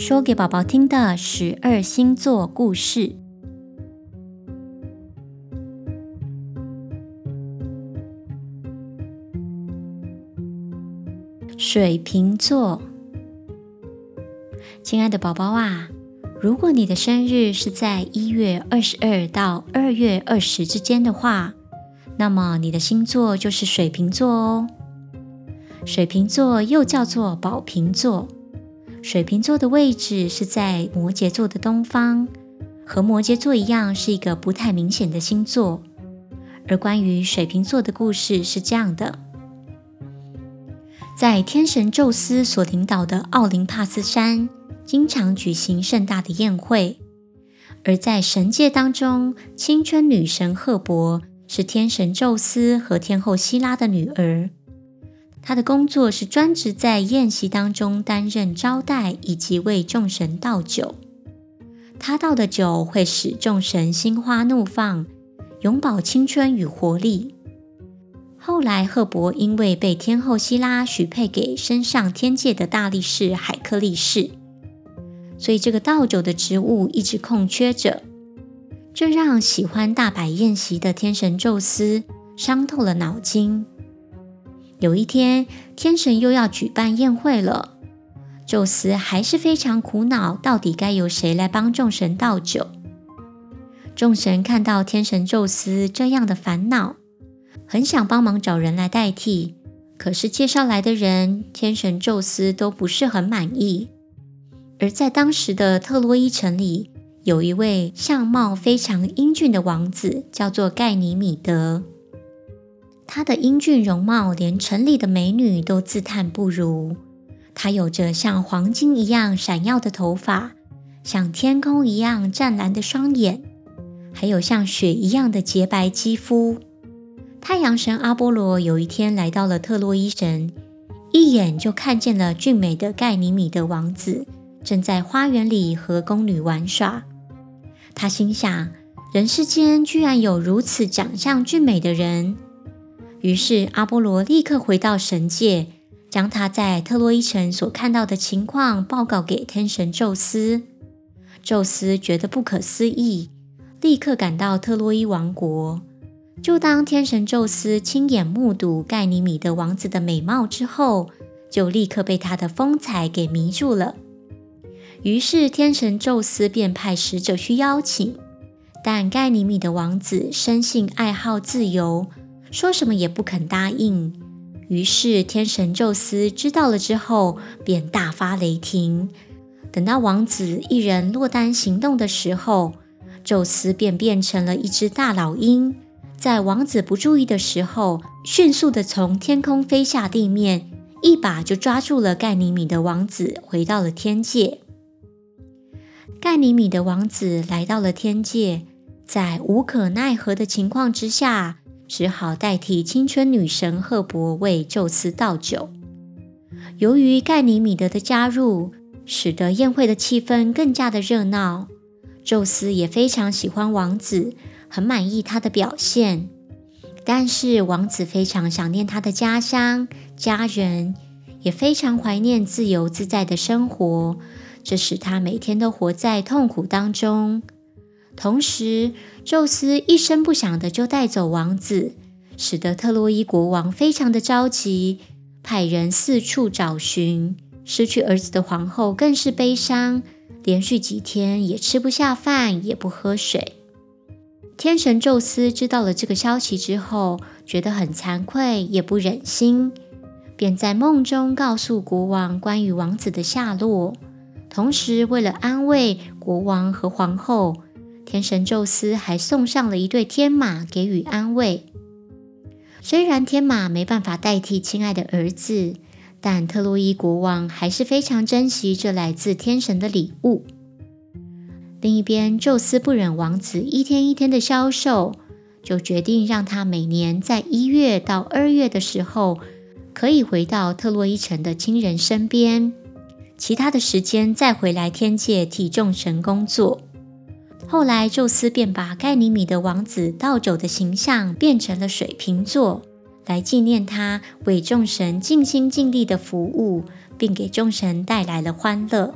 说给宝宝听的十二星座故事。水瓶座，亲爱的宝宝啊，如果你的生日是在一月二十二到二月二十之间的话，那么你的星座就是水瓶座哦。水瓶座又叫做宝瓶座，水瓶座的位置是在摩羯座的东方，和摩羯座一样是一个不太明显的星座。而关于水瓶座的故事是这样的：在天神宙斯所领导的奥林帕斯山，经常举行盛大的宴会，而在神界当中，青春女神赫伯是天神宙斯和天后希拉的女儿。他的工作是专职在宴席当中担任招待以及为众神倒酒。他倒的酒会使众神心花怒放，永葆青春与活力。后来，赫伯因为被天后希拉许配给升上天界的大力士海克力士，所以这个倒酒的职务一直空缺着，这让喜欢大摆宴席的天神宙斯伤透了脑筋。有一天，天神又要举办宴会了，宙斯还是非常苦恼，到底该由谁来帮众神倒酒？众神看到天神宙斯这样的烦恼，很想帮忙找人来代替，可是介绍来的人，天神宙斯都不是很满意。而在当时的特洛伊城里，有一位相貌非常英俊的王子，叫做盖尼米德。他的英俊容貌，连城里的美女都自叹不如。他有着像黄金一样闪耀的头发，像天空一样湛蓝的双眼，还有像雪一样的洁白肌肤。太阳神阿波罗有一天来到了特洛伊城，一眼就看见了俊美的盖尼米德王子，正在花园里和宫女玩耍。他心想：人世间居然有如此长相俊美的人。于是阿波罗立刻回到神界，将他在特洛伊城所看到的情况报告给天神宙斯。宙斯觉得不可思议，立刻赶到特洛伊王国。就当天神宙斯亲眼目睹盖尼米德王子的美貌之后，就立刻被他的风采给迷住了。于是天神宙斯便派使者去邀请，但盖尼米德王子生性爱好自由。说什么也不肯答应，于是天神宙斯知道了之后，便大发雷霆。等到王子一人落单行动的时候，宙斯便变成了一只大老鹰，在王子不注意的时候，迅速地从天空飞下地面，一把就抓住了盖尼米德王子，回到了天界。盖尼米德王子来到了天界，在无可奈何的情况之下。只好代替青春女神赫伯为宙斯倒酒。由于盖尼米德的加入，使得宴会的气氛更加的热闹。宙斯也非常喜欢王子，很满意他的表现。但是王子非常想念他的家乡、家人，也非常怀念自由自在的生活，这使他每天都活在痛苦当中。同时，宙斯一声不响的就带走王子，使得特洛伊国王非常的着急，派人四处找寻。失去儿子的皇后更是悲伤，连续几天也吃不下饭，也不喝水。天神宙斯知道了这个消息之后，觉得很惭愧，也不忍心，便在梦中告诉国王关于王子的下落。同时，为了安慰国王和皇后，天神宙斯还送上了一对天马给予安慰。虽然天马没办法代替亲爱的儿子，但特洛伊国王还是非常珍惜这来自天神的礼物。另一边，宙斯不忍王子一天一天的消瘦，就决定让他每年在一月到二月的时候，可以回到特洛伊城的亲人身边，其他的时间再回来天界替众神工作。后来，宙斯便把盖尼米德王子倒酒的形象变成了水瓶座，来纪念他为众神尽心尽力的服务，并给众神带来了欢乐。